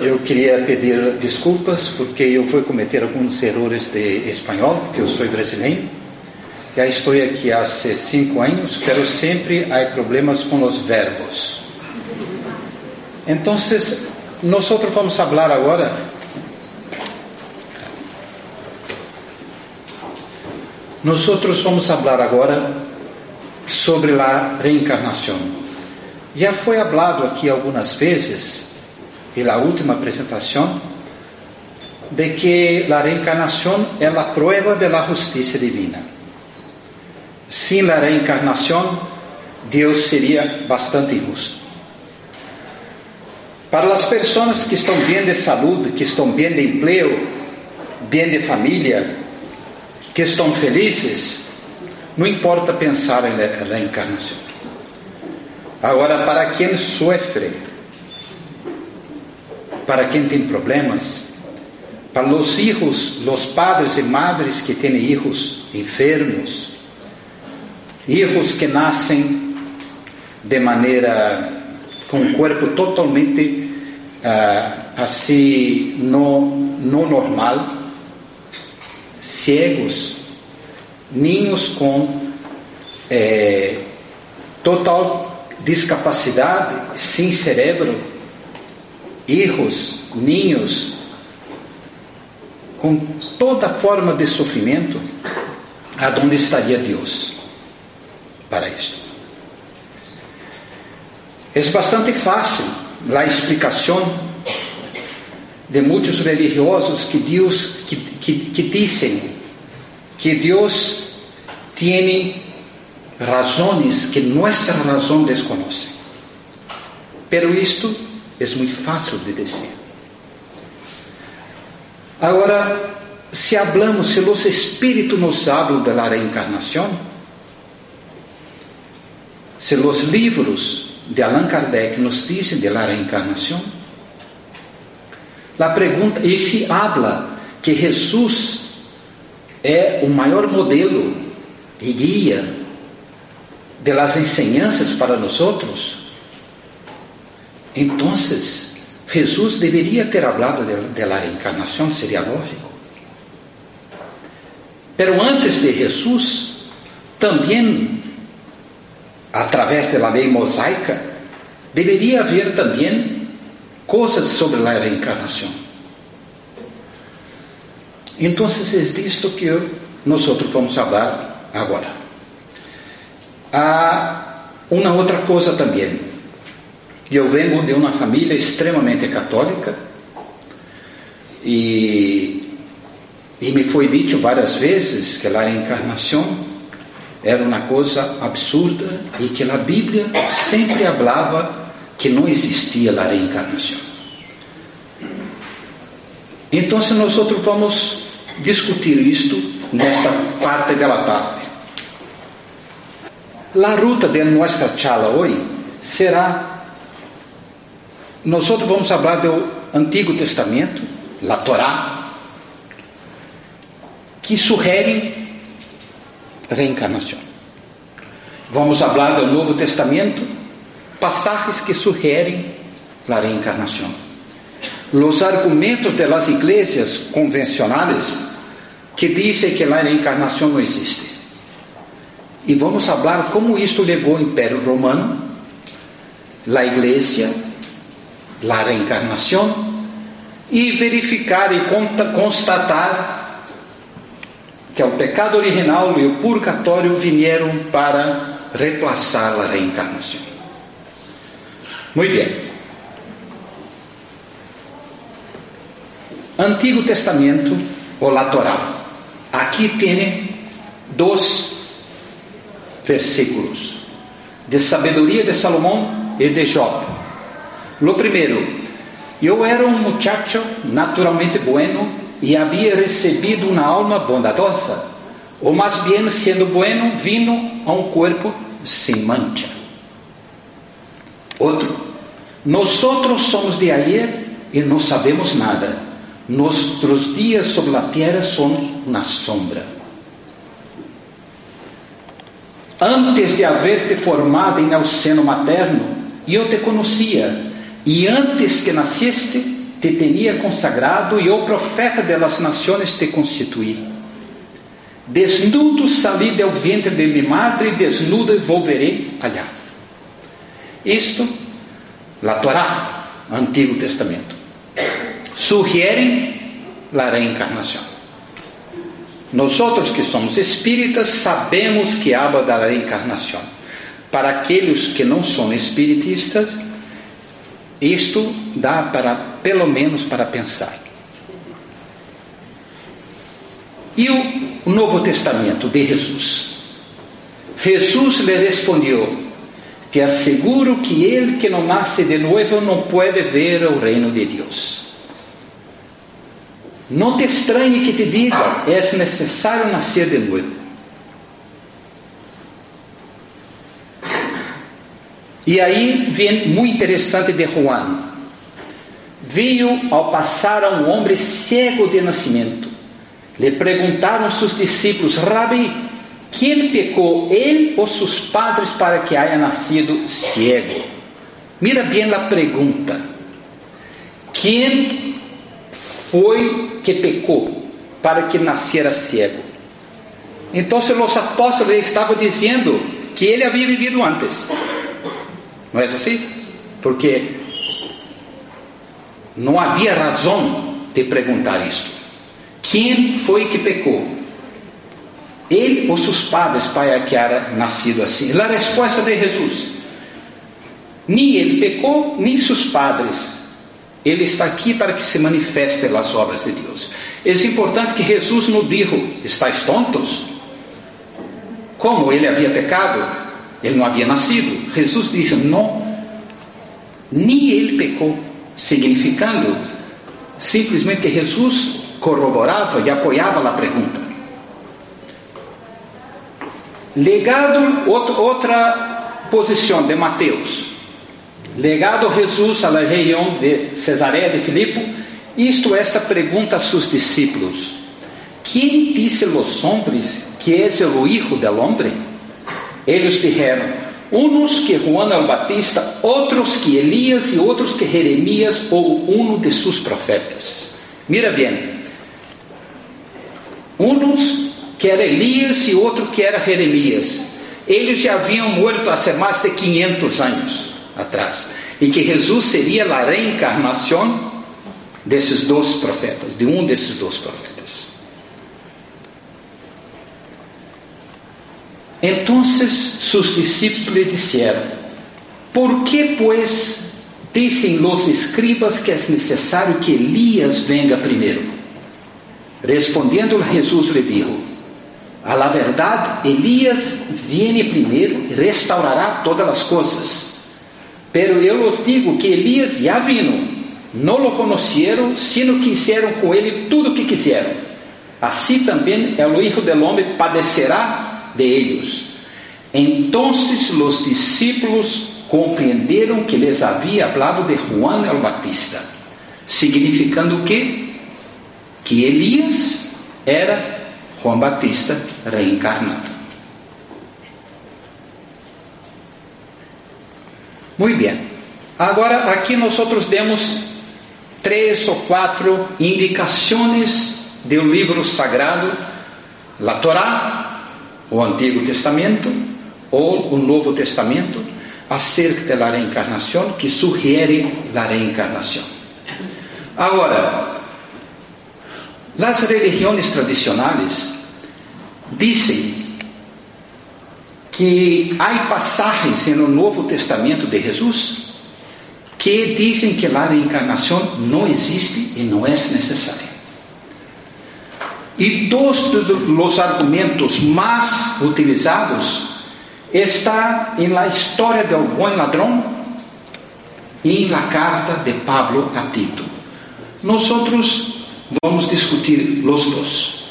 eu queria pedir desculpas porque eu fui cometer alguns erros de espanhol, porque eu sou brasileiro. Já estou aqui há cinco anos, pero sempre há problemas com os verbos. Então, nós vamos falar agora Nós vamos falar agora sobre a reencarnação. Já foi falado aqui algumas vezes e la última apresentação de que a reencarnação é a prova de la divina. Sem a reencarnação, Deus seria bastante injusto. Para as pessoas que estão bem de saúde, que estão bem de emprego, bem de família, que estão felizes, não importa pensar em reencarnação. Agora, para quem sofre, para quem tem problemas, para os filhos, os padres e madres que têm filhos enfermos, filhos que nascem de maneira com o corpo totalmente uh, assim não, não normal, cegos, ninhos com eh, total discapacidade, sem cérebro erros, ninhos, com toda forma de sofrimento, aonde estaria Deus para isso? É bastante fácil a explicação de muitos religiosos que Deus que, que, que dizem que Deus tem razões que nossa razão desconhece. Pero isto é muito fácil de dizer. Agora, se hablamos, se os espíritos nos hablam da reencarnação, se os livros de Allan Kardec nos dizem da reencarnação, a pergunta, e se habla que Jesus é o maior modelo e guia de las enseñanzas para nós outros, então, Jesus deveria ter hablado de, de la reencarnação, seria lógico. Pero antes de Jesus, também, através da lei mosaica, deveria haver também coisas sobre a reencarnação. Então, é disto que nós vamos falar agora. Há uma outra coisa também. Eu venho de uma família extremamente católica e, e me foi dito várias vezes que a reencarnação era uma coisa absurda e que a Bíblia sempre falava que não existia a reencarnação. Então, nós vamos discutir isto nesta parte da tarde. A ruta de nossa charla hoje será nós vamos falar do Antigo Testamento, a Torá, que sugere reencarnação. Vamos falar do Novo Testamento, passagens que sugerem a reencarnação. Os argumentos das igrejas convencionais que dizem que a reencarnação não existe. E vamos falar como isto levou o Império Romano, a Igreja la reencarnação e verificar e constatar que o pecado original e o purgatório vieram para reemplazar a reencarnação. Muito bem. Antigo Testamento ou la Torá. Aqui tem dois versículos de sabedoria de Salomão e de Job. Lo primeiro, eu era um muchacho naturalmente bueno e havia recebido uma alma bondadosa, ou mais bem, sendo bueno, vino a um corpo sem mancha. Outro, nós somos de ayer e não sabemos nada Nossos dias sobre a terra são uma sombra. Antes de haver-te formado em el seno materno, eu te conhecia, e antes que nasceste, te teria consagrado, e o profeta das nações te constituí. Desnudo salí do ventre de minha madre, desnudo volverei allá. Isto, la Torá, Antigo Testamento sugerem a reencarnação. Nós que somos espíritas sabemos que habla da reencarnação. Para aqueles que não são espiritistas, isto dá para pelo menos para pensar. E o Novo Testamento de Jesus? Jesus lhe respondeu: Te asseguro que ele que não nasce de novo não pode ver o reino de Deus. Não te estranhe que te diga, é necessário nascer de novo. E aí vem muito interessante de Juan. Viu ao passar a um homem cego de nascimento. Lhe perguntaram seus discípulos, Rabi, quem pecou, ele ou seus padres para que haya nascido cego? Mira bem a pergunta. Quem foi que pecou para que nascera cego. Então, os apóstolos estavam dizendo que ele havia vivido antes. Não é assim? Porque não havia razão de perguntar isto. Quem foi que pecou? Ele ou seus padres para que era nascido assim? A resposta de Jesus: nem ele pecou, nem seus padres ele está aqui para que se manifestem as obras de Deus. É importante que Jesus não disse: estáis tontos? Como ele havia pecado, ele não havia nascido. Jesus disse: não, nem ele pecou, significando simplesmente que Jesus corroborava e apoiava a pergunta. Legado, outra posição de Mateus. Legado Jesus à região de Cesareia de Filipe, isto esta pergunta a seus discípulos: Quem disse los hombres que é o Hijo del Hombre? Eles disseram: Uns que Juan el Batista, outros que Elias e outros que Jeremias ou um de seus profetas. Mira bem, uns que era Elias e outro que era Jeremias. Eles já haviam morto há mais de 500 anos atrás. E que Jesus seria a reencarnação desses dois profetas, de um desses dois profetas. Então, seus discípulos lhe disseram: Por que, pois, dizem os escribas que é necessário que Elias venga primeiro? Respondendo, Jesus lhe disse: A la verdade, Elias viene primeiro e restaurará todas as coisas. Pero eu os digo que Elias já vino, não lo conheceram, sino que hicieron com ele tudo o que quiseram. Assim também é o Hijo del Homem padecerá de ellos. Então os discípulos compreenderam que lhes havia hablado de Juan el Batista, significando que que Elias era Juan Batista reencarnado. Muito bem. Agora aqui nós demos três ou quatro indicações do livro sagrado, a Torá, o Antigo Testamento ou o Novo Testamento, acerca da reencarnação, que sugere a reencarnação. Agora, as religiões tradicionais dizem que há passagens no Novo Testamento de Jesus que dizem que a reencarnação não existe e não é necessária. E dos argumentos mais utilizados está em la história do bom ladrão e la carta de Pablo a Tito. Nós vamos discutir os dois.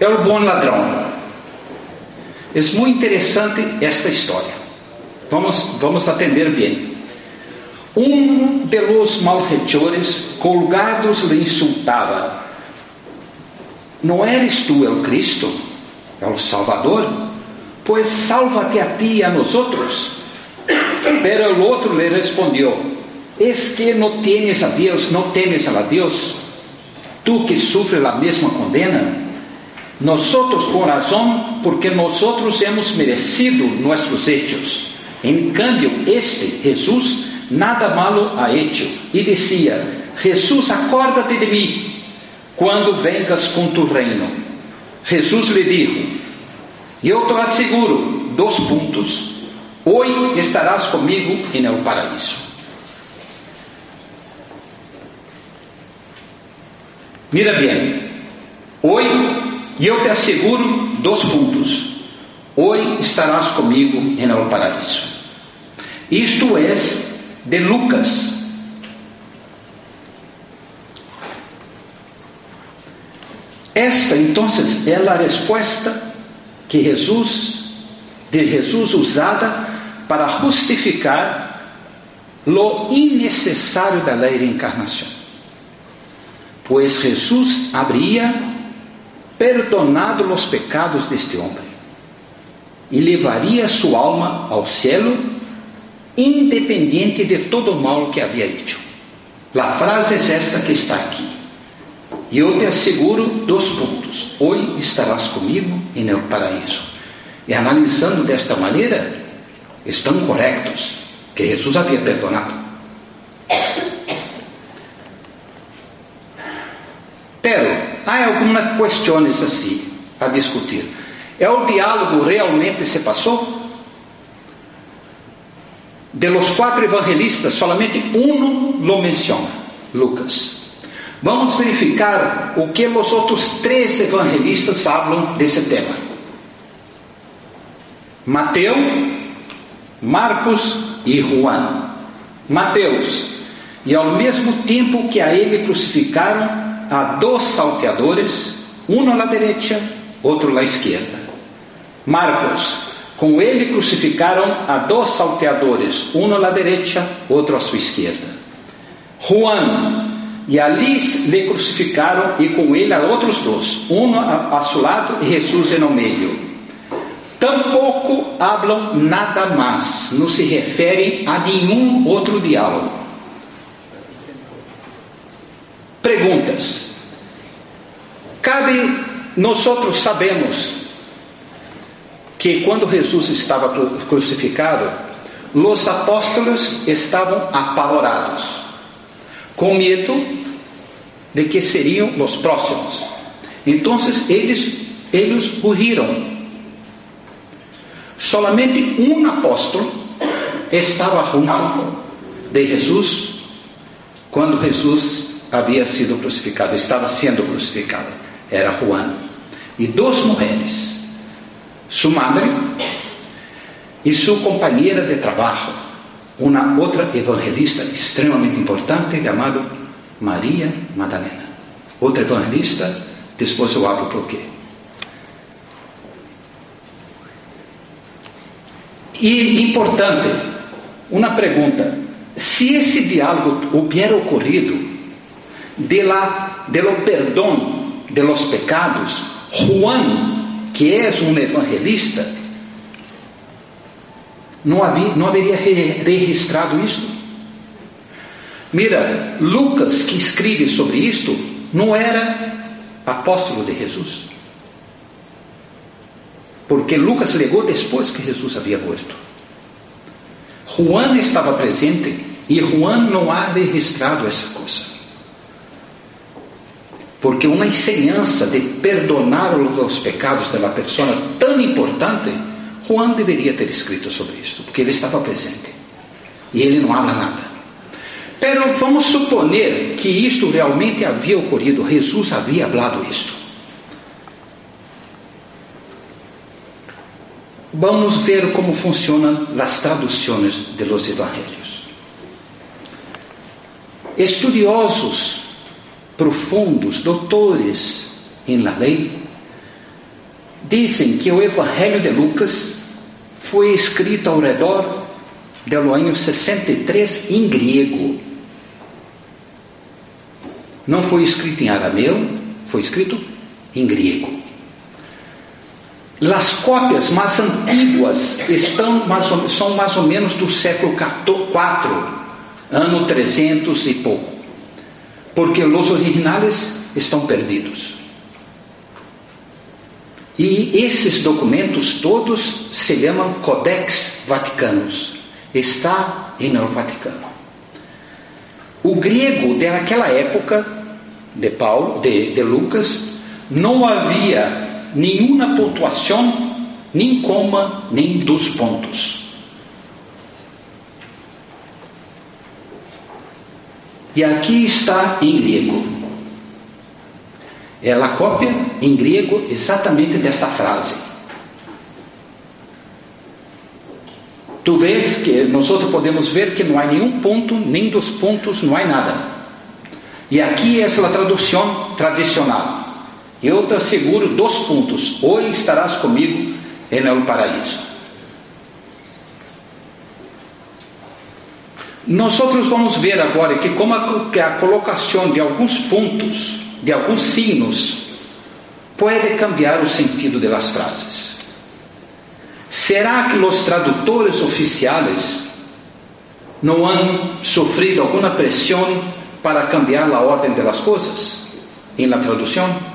É o bom ladrão. É muito interessante esta história. Vamos, vamos atender bem. Um de los malhechores colgados lhe insultava: Não eres tu o Cristo, o Salvador? Pois salva-te a ti e a nós outros. Pero o outro lhe respondeu: Es que não tienes a Deus, não temes a Deus, tu que sufres a mesma condena. Nós outros com razão, porque nós outros hemos merecido nossos hechos. Em cambio, este, Jesus, nada malo ha hecho. E dizia: Jesus, acorda-te de mim, quando vengas com tu reino. Jesus lhe disse: Eu te asseguro, dois pontos. Hoje estarás comigo em el paraíso. Mira bem, hoje eu te asseguro dois pontos. Hoje estarás comigo em el paraíso. Isto é de Lucas. Esta então é a resposta que Jesus, de Jesus usada para justificar lo innecessário da lei de encarnação. Pois Jesus habría perdonado os pecados deste homem e levaria sua alma ao cielo independiente de todo o mal que havia hecho. A frase é esta que está aqui. E eu te asseguro dois pontos. Hoje estarás comigo em el paraíso. E analisando desta maneira, estão corretos que Jesus havia perdonado. Pero há algumas questões assim a discutir. É o diálogo realmente se passou? De los quatro evangelistas, solamente um lo menciona, Lucas. Vamos verificar o que os outros três evangelistas falam desse tema. Mateus, Marcos e Juan. Mateus, e ao mesmo tempo que a ele crucificaram, há dois salteadores, um à direita, outro à esquerda. Marcos, com ele crucificaram a dois salteadores, um à direita, outro à sua esquerda. Juan, e ali lhe crucificaram, e com ele a outros dois, um a, a seu lado e Jesus no meio. Tampouco hablam nada mais, não se referem a nenhum outro diálogo. Perguntas. Cabe, nós sabemos que quando Jesus estava crucificado, os apóstolos estavam apavorados, com medo de que seriam os próximos. Então eles, eles morreram. Solamente um apóstolo estava junto de Jesus quando Jesus havia sido crucificado, estava sendo crucificado. Era Juan. E duas mulheres su madre e sua companheira de trabalho, uma outra evangelista extremamente importante chamada Maria Madalena. Outra evangelista, depois eu abro por quê. E importante, uma pergunta: se esse diálogo hubiera ocorrido de la, de lo perdão de los pecados, Juan que és um evangelista, não, havia, não haveria registrado isto? Mira, Lucas, que escreve sobre isto, não era apóstolo de Jesus. Porque Lucas legou depois que Jesus havia morto. Juan estava presente e Juan não ha registrado essa coisa. Porque uma enseñança de perdonar os pecados da pessoa tão importante, Juan deveria ter escrito sobre isso, porque ele estava presente. E ele não fala nada. Pero vamos suponer que isto realmente havia ocorrido, Jesus havia falado isto. Vamos ver como funcionam as traduções de los evangelhos. Estudiosos profundos, doutores em la lei, dizem que o Evangelho de Lucas foi escrito ao redor do ano 63 em grego. Não foi escrito em arameu, foi escrito em grego. As cópias mais antiguas estão mais ou, são mais ou menos do século IV, ano 300 e pouco, porque os originais estão perdidos. E esses documentos todos se chamam Codex Vaticanos. Está no Vaticano. O grego daquela época de Paulo, de, de Lucas, não havia nenhuma pontuação, nem coma, nem dos pontos. E aqui está em grego. É a cópia em grego exatamente desta frase. Tu vês que nós podemos ver que não há nenhum ponto, nem dos pontos, não há nada. E aqui é a tradução tradicional. Eu te asseguro dois pontos: hoje estarás comigo en el paraíso. Nós vamos ver agora que como a, que a colocação de alguns pontos, de alguns signos, pode cambiar o sentido das frases. Será que os tradutores oficiais não han sofrido alguma pressão para cambiar a ordem das coisas em la tradução?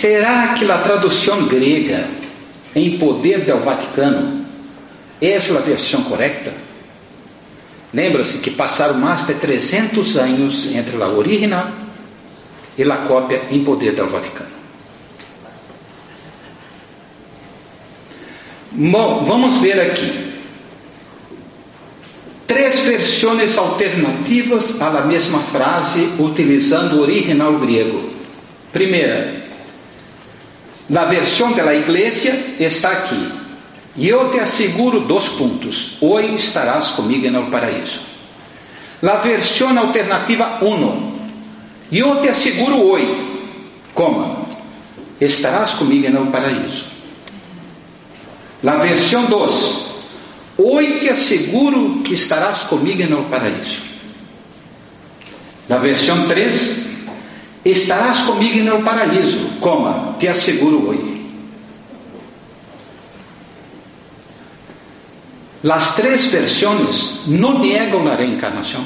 Será que a tradução grega em poder do Vaticano é a versão correta? Lembra-se que passaram mais de 300 anos entre a original e a cópia em poder do Vaticano. Bom, vamos ver aqui. Três versões alternativas à mesma frase utilizando o original grego. Primeira, na versão da igreja está aqui. E eu te asseguro dois pontos. Hoje estarás comigo no paraíso. Na versão alternativa 1. E eu te asseguro hoje. Como? Estarás comigo no paraíso. Na versão 2. Hoje te asseguro que estarás comigo no paraíso. Na versão 3 estarás comigo no paraíso, como te asseguro hoje. As três versões não negam a reencarnação.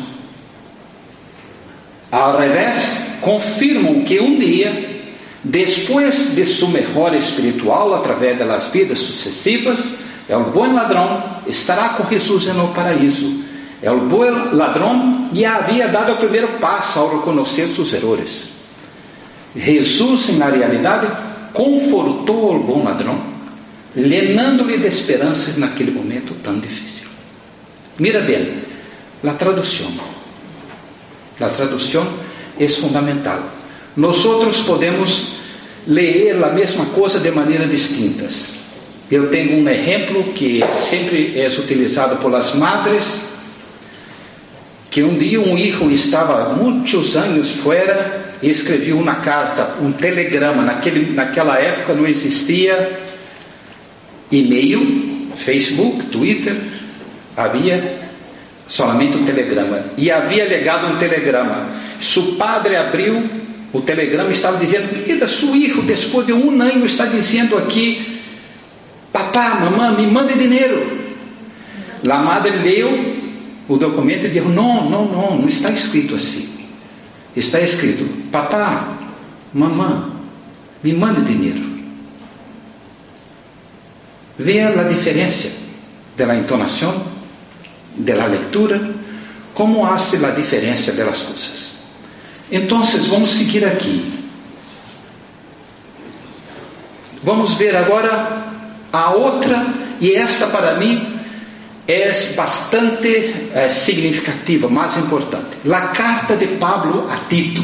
Ao revés, confirmam que um dia, depois de sua melhora espiritual através das vidas sucessivas, o bom ladrão estará com Jesus no paraíso. O bom ladrão já havia dado o primeiro passo ao reconhecer seus erros. Jesus, na realidade, confortou o bom ladrão, llenando-lhe de esperanças naquele momento tão difícil. Mira bem, a tradução. A tradução é fundamental. Nós podemos ler a mesma coisa de maneiras distintas. Eu tenho um exemplo que sempre é utilizado pelas madres, que um dia um filho estava muitos anos fora e escrevi uma carta, um telegrama. Naquele, naquela época não existia e-mail, Facebook, Twitter, havia somente um telegrama. E havia legado um telegrama. O padre abriu o telegrama, estava dizendo: Mira, seu filho, depois de um ano, está dizendo aqui: Papá, mamãe, me mande dinheiro. A madre leu o documento e disse: Não, não, não, não está escrito assim. Está escrito: Papá, mamãe, me mande dinheiro. Vea a diferença da entonação, da leitura, como hace a diferença das coisas. Então, vamos seguir aqui. Vamos ver agora a outra, e esta para mim é bastante é, significativa, mais importante. A carta de Pablo a Tito,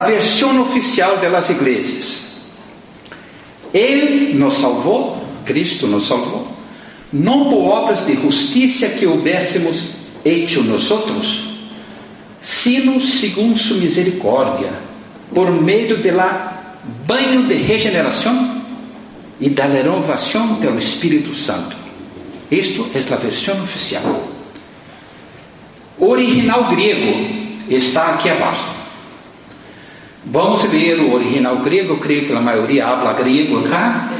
a versão oficial das igrejas. Ele nos salvou, Cristo nos salvou, não por obras de justiça que houvéssemos hecho nosotros, sino segundo sua misericórdia, por meio de la banho de regeneração e da renovação do Espírito Santo. Isto é a versão oficial. Original grego está aqui abaixo. Vamos ler o original grego, creio que a maioria habla grego acá.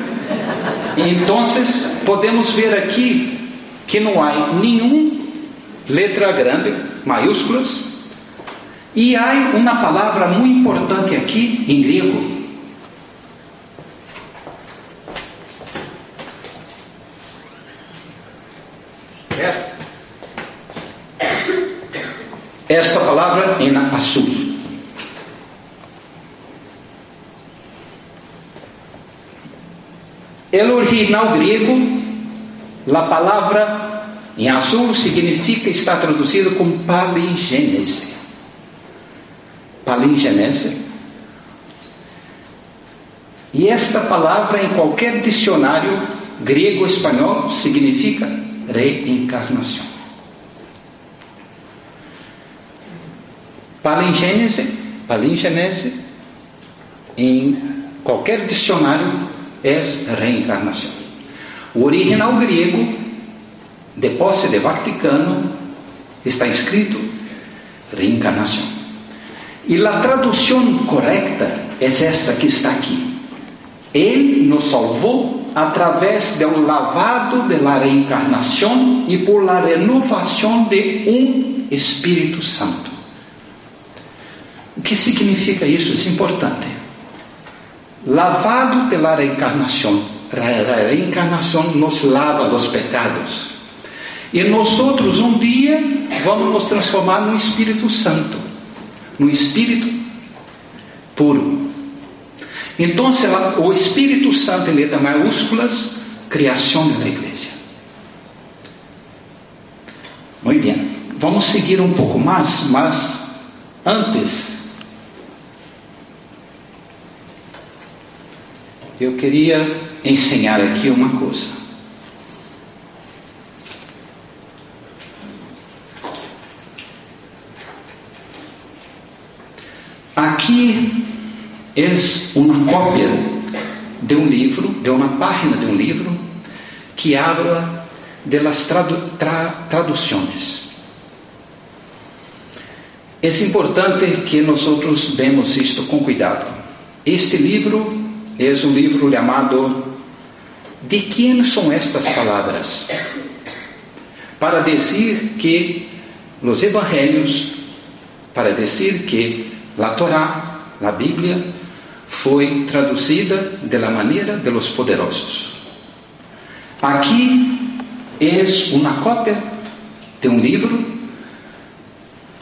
Então, podemos ver aqui que não há nenhum letra grande, maiúsculas, e há uma palavra muito importante aqui em grego. Esta, esta palavra em azul. El original grego, a palavra em azul significa, está traduzido como palingênese. Palingênese. E esta palavra em qualquer dicionário grego ou espanhol significa reencarnação. Palingênese, palingênese, em qualquer dicionário é reencarnação. O original grego, de posse de Vaticano, está escrito reencarnação. E a tradução correta é esta que está aqui. Ele nos salvou através do lavado de la reencarnação e por la renovação de um Espírito Santo. O que significa isso? Isso é importante lavado pela reencarnação. A reencarnação nos lava dos pecados. E nós outros um dia vamos nos transformar no Espírito Santo, no Espírito puro. Então, o Espírito Santo em letras maiúsculas, criação da igreja. Muito bem, vamos seguir um pouco mais, mas antes eu queria ensinar aqui uma coisa. Aqui é uma cópia de um livro, de uma página de um livro que habla de las tradu tra traduções. É importante que nós vemos isto com cuidado. Este livro é um livro chamado De quem são estas palavras? Para dizer que os evangelhos, para dizer que a Torá, a Bíblia, foi traduzida de la maneira de los poderosos. Aqui é uma cópia de um livro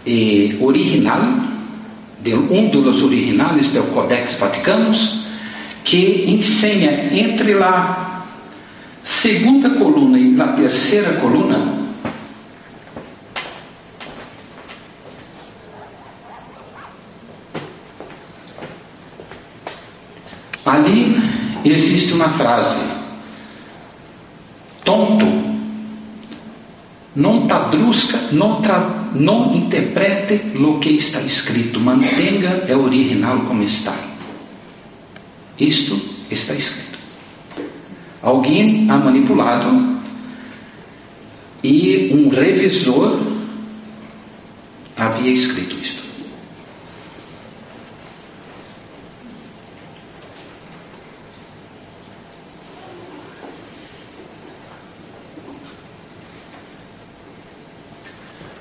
eh, original, de um dos originais do Codex Vaticanus, que ensina entre a segunda coluna e a terceira coluna ali existe uma frase tonto não traduzca não, tra, não interprete o que está escrito mantenha o original como está isto está escrito. Alguém ha manipulado e um revisor havia escrito isto.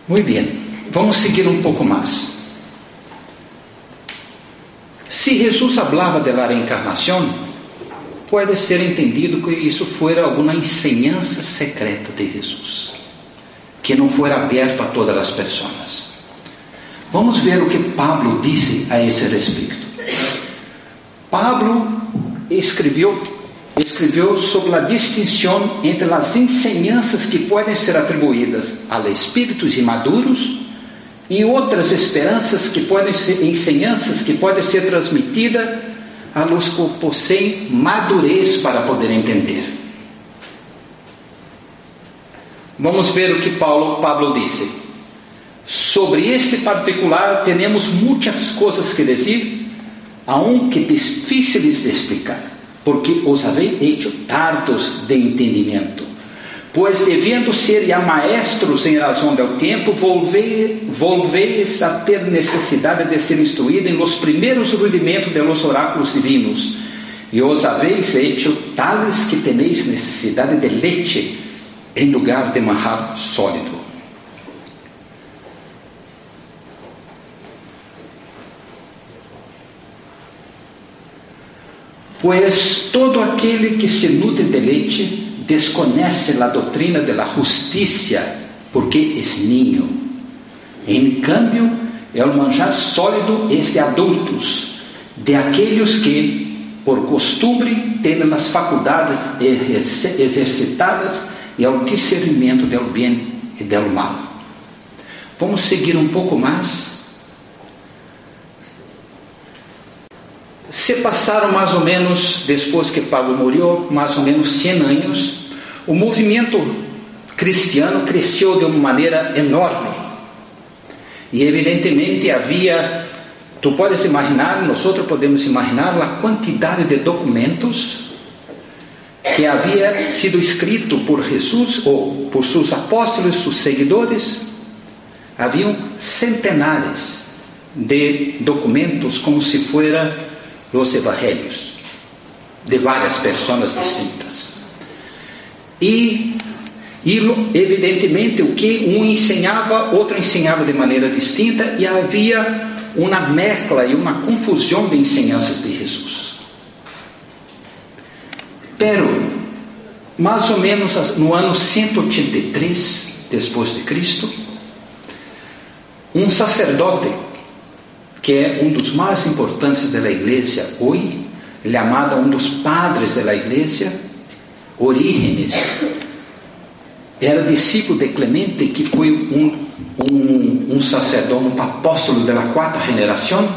Muito bem, vamos seguir um pouco mais. Se Jesus falava de la pode ser entendido que isso foi alguma enseñança secreta de Jesus, que não foi aberto a todas as pessoas. Vamos ver o que Pablo disse a esse respeito. Pablo escreveu escreveu sobre a distinção entre as enseñanças que podem ser atribuídas a espíritos imaduros e outras esperanças que podem ser enseñanças que podem ser transmitidas a los que possuem madurez para poder entender. Vamos ver o que Paulo Pablo disse. Sobre este particular temos muitas coisas que dizer, aunque difíceis de explicar porque os habéis hecho tardos de entendimento. Pois, devendo ser já maestros em razão do tempo, volveis a ter necessidade de ser instruído em los primeiros rudimentos de los oráculos divinos, e os habéis hecho tales que tenéis necessidade de leite em lugar de manjar sólido. Pois todo aquele que se nutre de leite desconhece a doutrina de la justiça, porque é niño. Em cambio, o manjar sólido é de adultos, de aqueles que, por costume, têm as faculdades exercitadas e ao discernimento do bem e do mal. Vamos seguir um pouco mais Se passaram mais ou menos, depois que Paulo morreu, mais ou menos 100 anos, o movimento cristiano cresceu de uma maneira enorme. E evidentemente havia, tu podes imaginar, nós podemos imaginar a quantidade de documentos que havia sido escrito por Jesus ou por seus apóstolos, seus seguidores. Haviam centenares de documentos como se fuera los evangelios de várias pessoas distintas. E, e evidentemente o que um ensinava, outro ensinava de maneira distinta e havia uma mescla e uma confusão de ensinanças de Jesus. Pero, mais ou menos no ano 183 depois de Cristo, um sacerdote que é um dos mais importantes da igreja hoje, ele é amado um dos padres da igreja, Orígenes, era discípulo de Clemente, que foi um, um, um sacerdote, um apóstolo da quarta geração.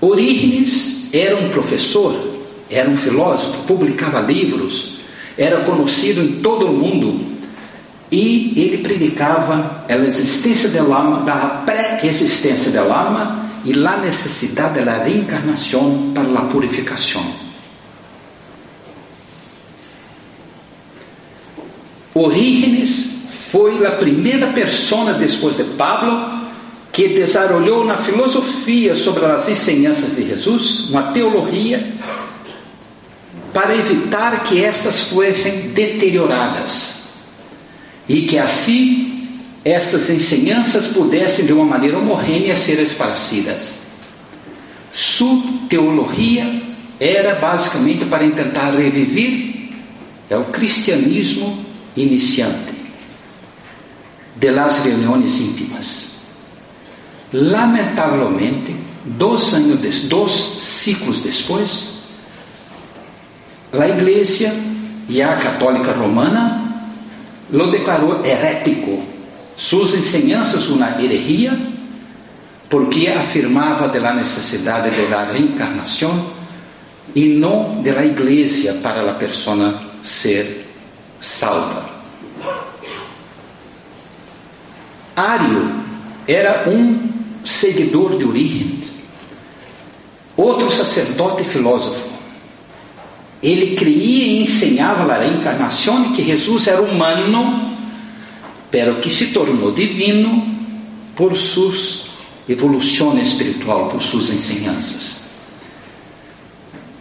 Orígenes era um professor, era um filósofo, publicava livros, era conhecido em todo o mundo e ele predicava a existência da alma, da pré-existência da alma e a necessidade da reencarnação para a purificação. Orígenes foi a primeira pessoa depois de Pablo que desenvolveu na filosofia sobre as enseñanças de Jesus, uma teologia, para evitar que estas fossem deterioradas e que assim estas enseñanças pudessem de uma maneira homogênea ser esparcidas. Sua teologia era basicamente para tentar reviver o cristianismo iniciante de las reuniões íntimas. Lamentavelmente, dois anos, dois ciclos depois, a Igreja e a Católica Romana lo declarou herético. Suas enseñanças uma herejia, porque afirmava de la necessidade de la reencarnação e não de la igreja para a pessoa ser salva. Ario era um seguidor de origem, outro sacerdote filósofo. Ele cria e ensinava a reencarnação que Jesus era humano, pero que se tornou divino por sua evolução espiritual, por suas enseñanças.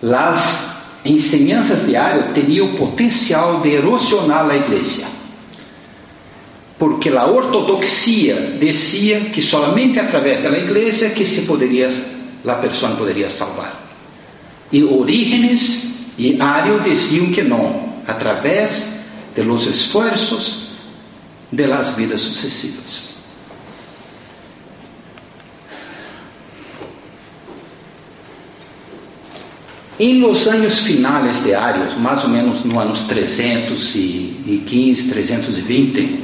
As enseñanças de Ario tinham o potencial de erosionar a igreja, porque a ortodoxia dizia que somente através da igreja que se poderia, a pessoa poderia salvar. e Orígenes e Ario diziam que não, através de los esfuerzos de las vidas sucessivas. Em los anos finais de Arios, mais ou menos no anos 315, 320,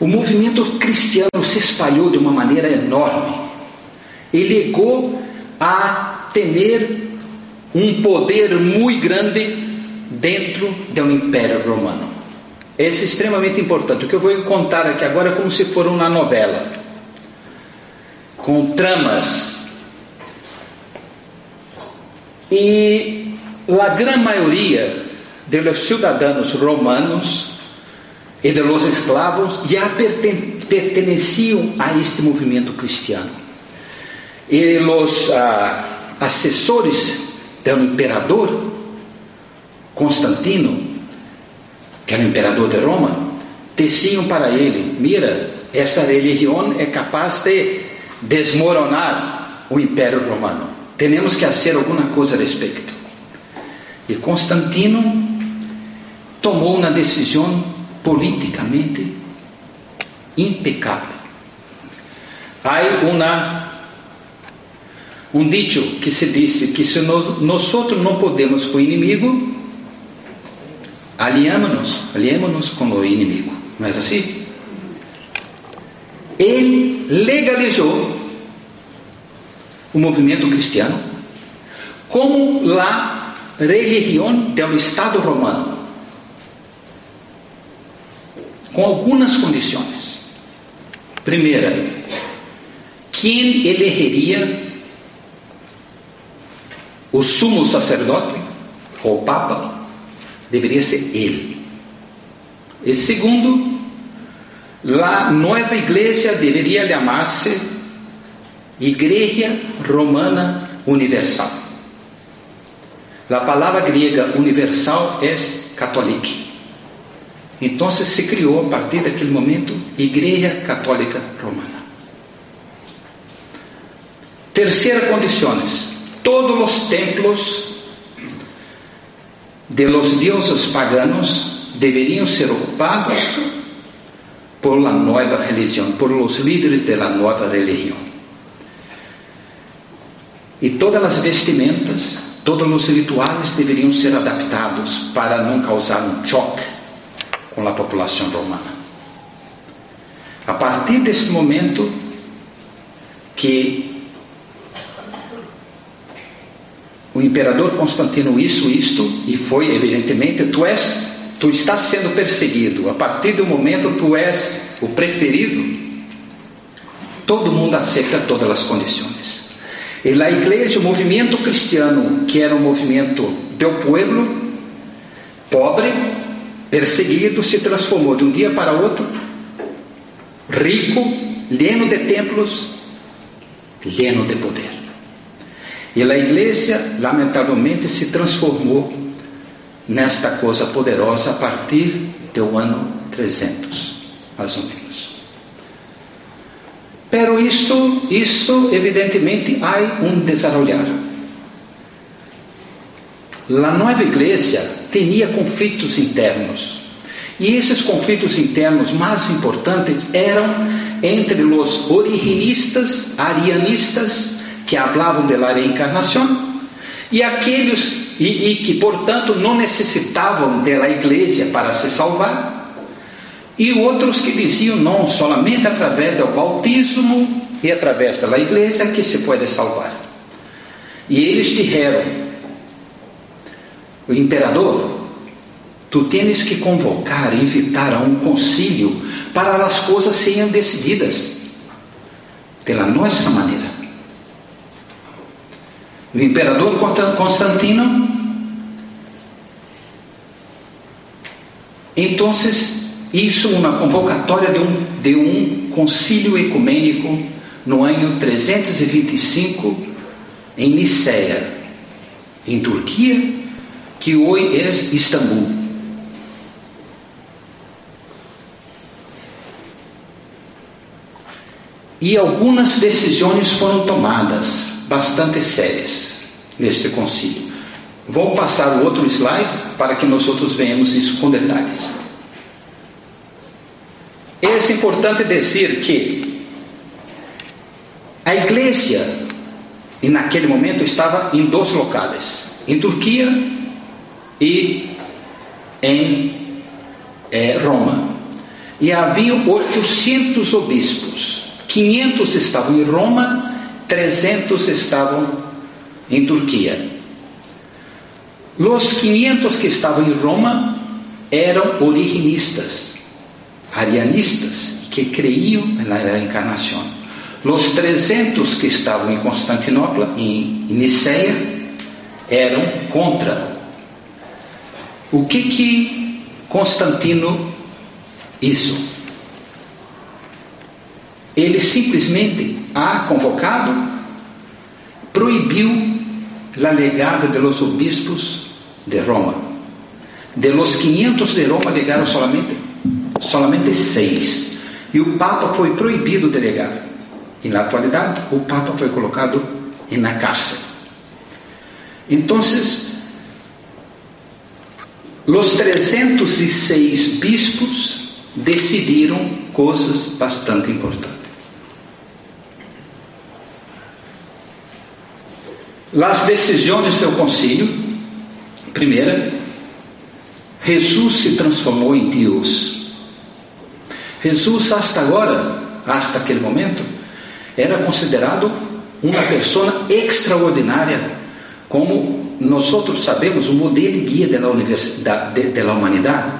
o movimento cristiano se espalhou de uma maneira enorme e ligou a ter um poder muito grande dentro do Império Romano. Esse é extremamente importante. O que eu vou contar aqui agora é como se fosse uma novela, com tramas. E a grande maioria dos cidadãos romanos e dos escravos já pertenciam a este movimento cristiano. E os ah, assessores do imperador Constantino que era o imperador de Roma, diziam para ele: Mira, essa religião é capaz de desmoronar o Império Romano. Temos que fazer alguma coisa a respeito. E Constantino tomou uma decisão politicamente impecável. Há uma um dicho que se disse que se nós, nós não podemos com o inimigo, aliamos-nos, aliemos-nos com o inimigo. Não é assim? Ele legalizou o movimento cristiano como a religião do Estado romano, com algumas condições. Primeira, quem elegeria o sumo sacerdote ou papa deveria ser ele. E segundo, a nova igreja deveria chamar-se Igreja Romana Universal. A palavra grega universal é católica. Então se criou a partir daquele momento Igreja Católica Romana. Terceira condições: todos os templos de los dioses paganos deveriam ser ocupados por la nueva religião, por los líderes de la nueva religião. E todas as vestimentas, todos os rituais deveriam ser adaptados para não causar um choque com a população romana. A partir deste momento que o imperador Constantino isso, isto, e foi evidentemente, tu és, tu estás sendo perseguido, a partir do momento tu és o preferido, todo mundo aceita todas as condições. E a igreja, o movimento cristiano, que era um movimento do povo, pobre, perseguido, se transformou de um dia para outro, rico, lleno de templos, lleno de poder. E a igreja, lamentavelmente, se transformou nesta coisa poderosa a partir do ano 300, mais ou menos. Pero isso, isso evidentemente, há um desarrollar. A nova igreja tinha conflitos internos. E esses conflitos internos mais importantes eram entre os originistas, arianistas que hablavam de la reencarnação e aqueles e, e, que portanto não necessitavam da igreja para se salvar e outros que diziam não somente através do bautismo e através da igreja que se pode salvar. E eles disseram o imperador tu tens que convocar invitar a um concílio para as coisas sejam decididas pela nossa maneira o imperador Constantino. Então, isso uma convocatória de um, de um concílio ecumênico no ano 325 em Niceia, em Turquia, que hoje é Istambul. E algumas decisões foram tomadas bastante sérias neste concílio. Vou passar o outro slide para que nós outros venhamos isso com detalhes. É importante dizer que a igreja, e naquele momento, estava em dois locais: em Turquia e em é, Roma. E havia 800 obispos, 500 estavam em Roma, 300 estavam em Turquia. Os 500 que estavam em Roma eram originistas, arianistas, que creiam na reencarnação. Os 300 que estavam em Constantinopla, em Niceia, eram contra. O que que Constantino isso? Ele simplesmente ha convocado, proibiu a legada de los obispos de Roma. De los 500 de Roma legaram solamente, solamente seis. E o Papa foi proibido de legar. E na atualidade, o Papa foi colocado na cárcel. Então, os 306 bispos decidiram coisas bastante importantes. As decisões do concílio Primeira, Jesus se transformou em Deus. Jesus, hasta agora, hasta aquele momento, era considerado uma pessoa extraordinária, como nós outros sabemos, o modelo guia da universidade, de, da humanidade,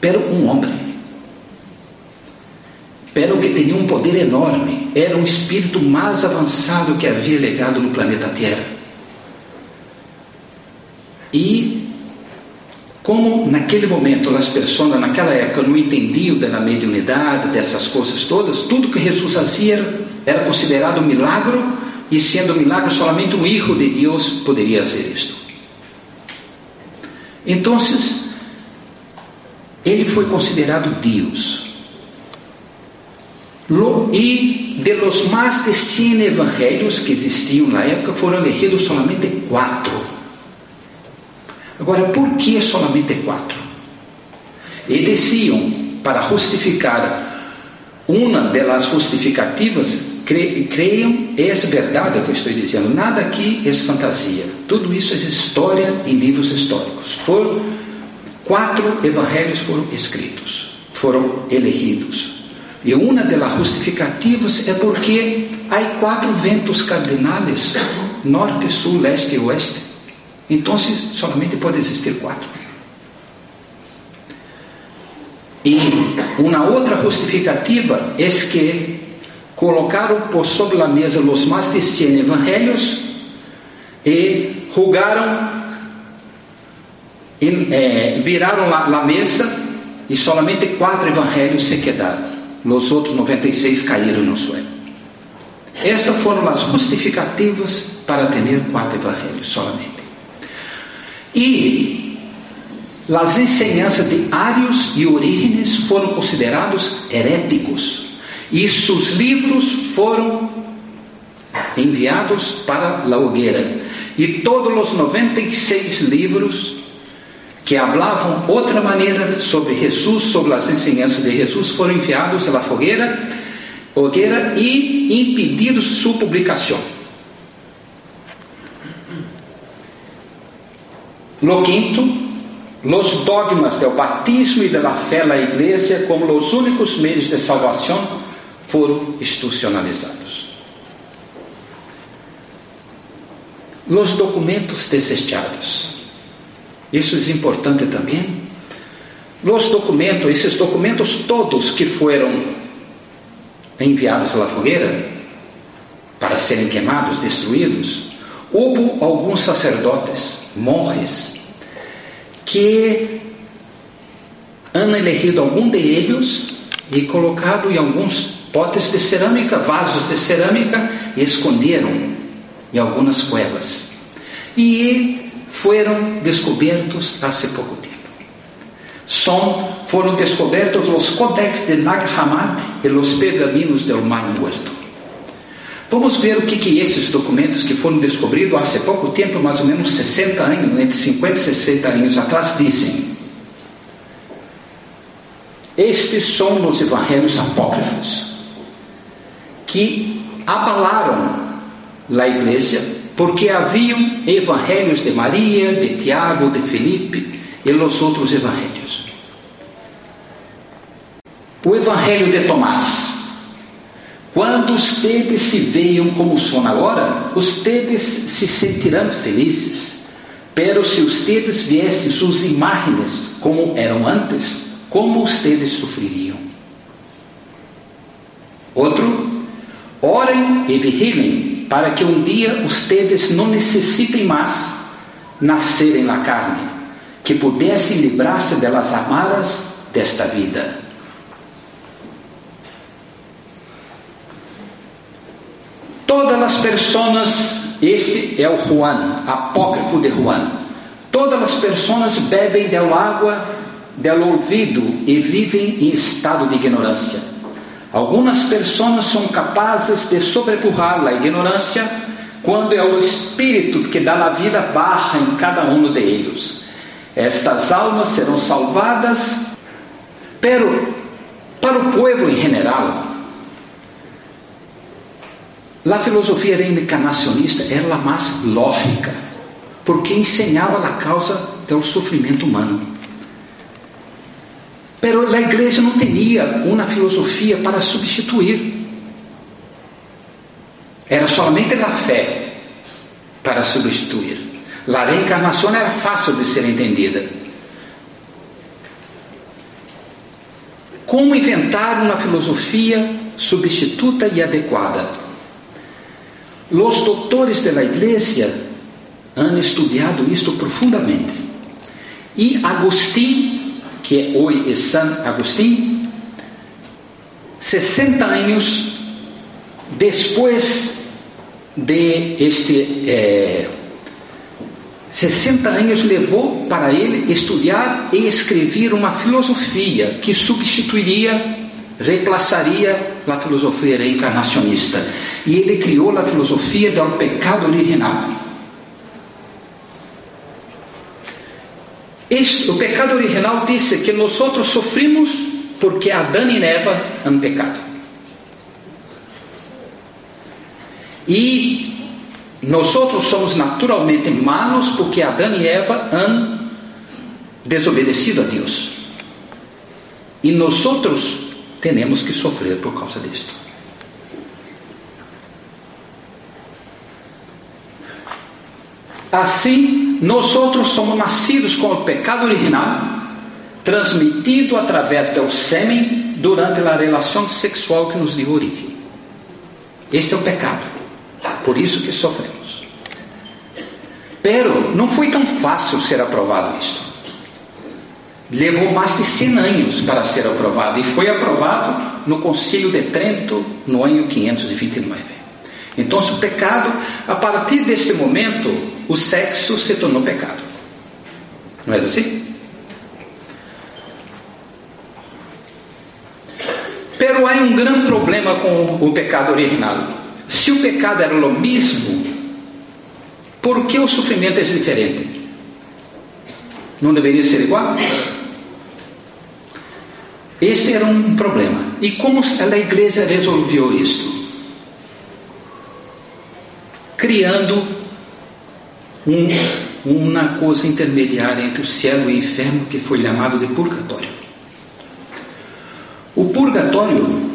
pero um homem, pero que tinha um poder enorme, era um espírito mais avançado que havia legado no planeta Terra. E como naquele momento as pessoas naquela época não entendiam da mediunidade, dessas coisas todas, tudo que Jesus fazia era considerado um milagre e sendo um milagre somente um hijo de Deus poderia ser isto. Então, ele foi considerado Deus. E de los mais de 100 evangelhos que existiam na época, foram elegidos somente quatro Agora, por que solamente quatro? E diziam, para justificar uma das justificativas, cre, creiam, é verdade o que eu estou dizendo, nada aqui é fantasia, tudo isso é história em livros históricos. Foram quatro evangelhos foram escritos, foram elegidos. E uma das justificativas é porque há quatro ventos cardinais, norte, sul, leste e oeste. Então, somente pode existir quatro. E uma outra justificativa é que colocaram por sobre a mesa os mais de 100 evangelhos e julgaram, e, eh, viraram a mesa e somente quatro evangelhos se quedaram. Os outros 96 caíram no suelo. Essas foram as justificativas para ter quatro evangelhos solamente. E as enseñanças de Arios e Orígenes foram considerados heréticos e seus livros foram enviados para a hogueira. E todos os 96 livros que falavam outra maneira sobre Jesus, sobre as enseñanças de Jesus, foram enviados à fogueira, hogueira e impedidos sua publicação. Lo quinto, los dogmas del batismo e da fé na igreja como os únicos meios de salvação foram institucionalizados. Los documentos desechados. Isso é importante também. Los documentos, esses documentos todos que foram enviados à fogueira para serem queimados, destruídos, houve alguns sacerdotes, monges, que han elegido algum deles e colocado em alguns potes de cerâmica, vasos de cerâmica e esconderam em algumas cuevas. E foram descobertos há pouco tempo. São, foram descobertos os códex de Nag Hammadi e os pergaminos do Mar Muerto. Vamos ver o que, que esses documentos que foram descobridos há pouco tempo, mais ou menos 60 anos, entre 50 e 60 anos atrás, dizem. Estes são os evangelhos apócrifos que abalaram a igreja porque haviam evangelhos de Maria, de Tiago, de Felipe e os outros evangelhos. O evangelho de Tomás quando ustedes se vejam como são agora, ustedes se sentirão felizes. Pero se ustedes viessem suas imagens como eram antes, como ustedes sofreriam? Outro, orem e vigilem para que um dia ustedes não necessitem mais nascerem na carne, que pudessem livrar-se delas amaras desta vida. Todas as pessoas, este é o Juan, apócrifo de Juan. Todas as pessoas bebem da água do olvido e vivem em estado de ignorância. Algumas pessoas são capazes de sobrepujar a ignorância quando é o Espírito que dá a vida baixa em cada um deles. Estas almas serão salvadas, pero para o povo em geral, a filosofia reencarnacionista era a mais lógica, porque ensinava a causa do sofrimento humano. Pero a igreja não tinha uma filosofia para substituir. Era somente a fé para substituir. A reencarnação era fácil de ser entendida. Como inventar uma filosofia substituta e adequada? Os doutores da igreja han estudado isto profundamente. E Agostinho, que hoje é San Agostinho, 60 anos depois de este eh, 60 anos levou para ele estudar e escrever uma filosofia que substituiria reemplaçaria a filosofia reencarnacionista. E ele criou a filosofia do pecado original. O pecado original disse que nós sofrimos porque Adão e Eva han pecado. E nós somos naturalmente malos porque Adão e Eva han desobedecido a Deus. E nós temos que sofrer por causa disto. Assim, nós somos nascidos com o pecado original, transmitido através do sêmen durante a relação sexual que nos deu origem. Este é o pecado. Por isso que sofremos. Pero não foi tão fácil ser aprovado isto levou mais de 100 anos para ser aprovado e foi aprovado no Concílio de Trento no ano 529. Então, o pecado, a partir deste momento, o sexo se tornou pecado. Não é assim? Pero há um grande problema com o pecado original. Se o pecado era o mesmo, por que o sofrimento é diferente? Não deveria ser igual? Esse era um problema. E como a igreja resolveu isto? Criando um, uma coisa intermediária entre o céu e o inferno que foi chamado de purgatório. O purgatório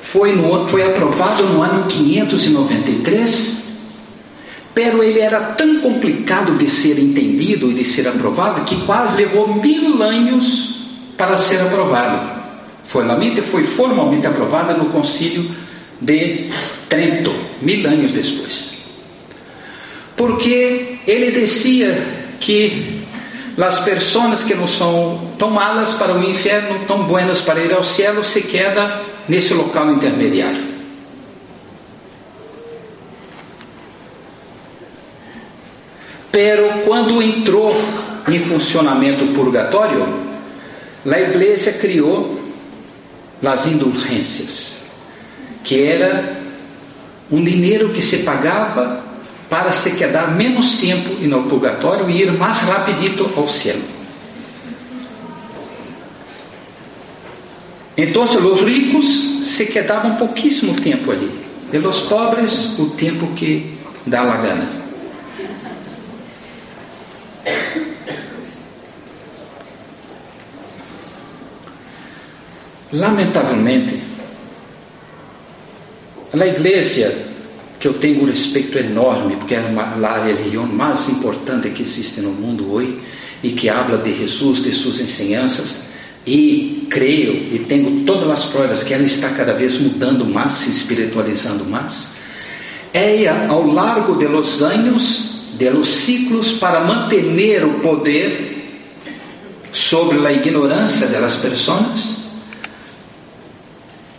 foi, no, foi aprovado no ano 593 Pero ele era tão complicado de ser entendido e de ser aprovado que quase levou mil anos para ser aprovado. Formalmente foi formalmente aprovada no Concílio de Trento, mil anos depois. Porque ele dizia que as pessoas que não são tão malas para o inferno, tão buenas para ir ao céu, se quedam nesse local intermediário. Pero quando entrou em funcionamento o purgatório, a igreja criou as indulgências, que era um dinheiro que se pagava para se quedar menos tempo no purgatório e ir mais rapidito ao céu. Então, os ricos se quedavam pouquíssimo tempo ali, e os pobres o tempo que dá a gana. Lamentavelmente, a igreja, que eu tenho um respeito enorme, porque é a religião mais importante que existe no mundo hoje, e que habla de Jesus, de suas ensinanças, e creio e tenho todas as provas que ela está cada vez mudando mais, se espiritualizando mais. Ela, ao largo de los anos, de los ciclos, para manter o poder sobre a ignorância das pessoas,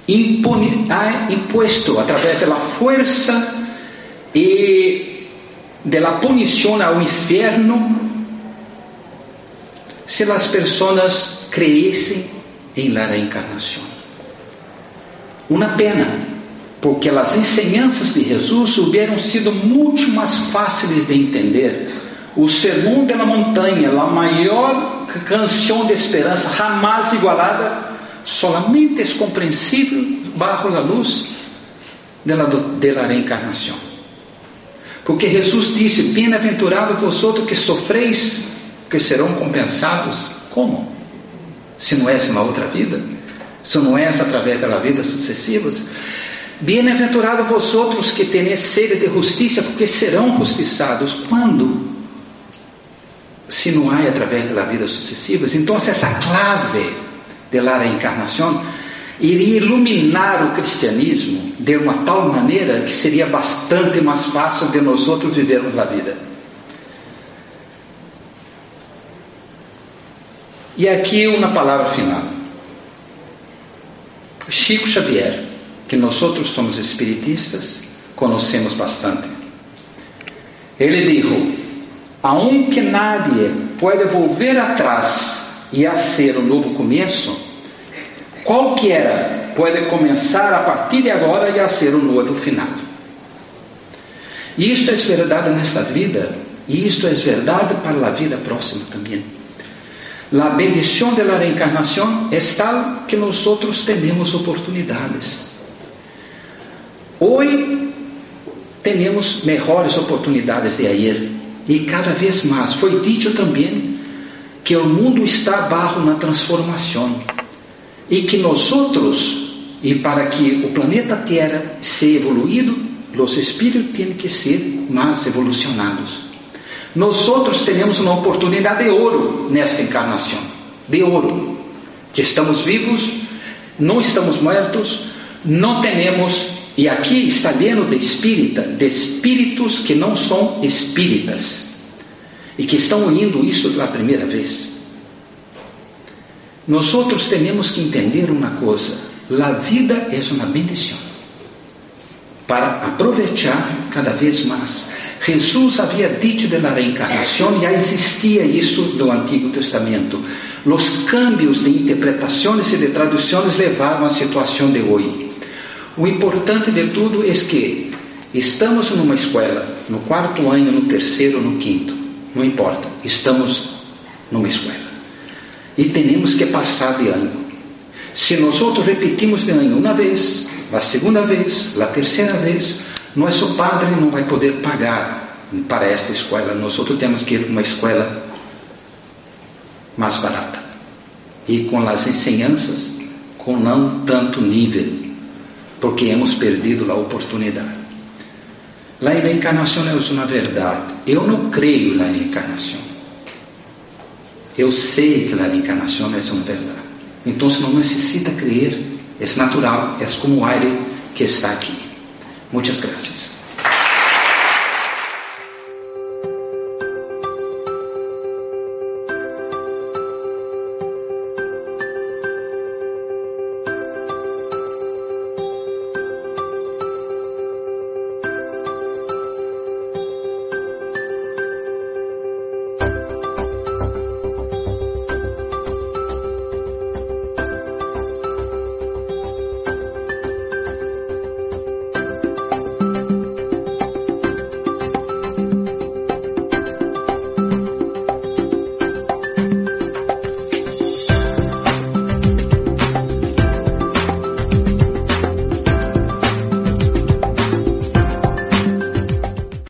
impone, ha impuesto a través de la fuerza y de la punición ao inferno se as pessoas creessem em la reencarnação. Uma pena, porque as enseñanças de Jesus hubieran sido muito mais fáceis de entender. O sermão da montanha, a maior canção de esperança jamais igualada, solamente é compreensível bajo a luz de la, de la reencarnação. Porque Jesus disse: Bem-aventurado vosotros que sofreis, que serão compensados. Como? Se não é uma outra vida? Se não é através das vidas sucessivas? Bem-aventurado vosotros que teneis sede de justiça, porque serão justiçados. Quando? Se não há através das vidas sucessivas. Então, essa clave de la reencarnação iria iluminar o cristianismo de uma tal maneira que seria bastante mais fácil de nós outros vivermos a vida. E aqui uma palavra final. Chico Xavier, que nós outros somos espiritistas, conhecemos bastante. Ele disse: Aunque nadie pode volver atrás e a ser um novo começo, qualquer pode começar a partir de agora e a ser um novo final. E isto é verdade nesta vida, e isto é verdade para a vida próxima também. A bendição da reencarnação é tal que nós temos oportunidades. Hoje temos melhores oportunidades de ayer e cada vez mais. Foi dito também que o mundo está barro na transformação e que nós outros, e para que o planeta Terra seja evoluído, os espíritos têm que ser mais evolucionados. Nós outros temos uma oportunidade de ouro nesta encarnação, de ouro, que estamos vivos, não estamos mortos, não temos, e aqui está lleno de espírita, de espíritos que não são espíritas e que estão unindo isso pela primeira vez. Nós outros temos que entender uma coisa: a vida é uma bendição para aproveitar cada vez mais. Jesus havia dito da reencarnação, já existia isso no Antigo Testamento. Os cambios de interpretações e de traduções levavam à situação de hoje. O importante de tudo é que estamos numa escola, no quarto ano, no terceiro, no quinto não importa, estamos numa escola. E temos que passar de ano. Se nós repetimos de ano uma vez, a segunda vez, a terceira vez, nosso padre não vai poder pagar para esta escola. Nós temos que ir para uma escola mais barata e com as ensinanças com não tanto nível, porque hemos perdido a oportunidade. La reencarnação é uma verdade. Eu não creio na reencarnação. Eu sei que a reencarnação é uma verdade. Então não necessita crer, é natural, é como o ar que está aqui. Muitas graças.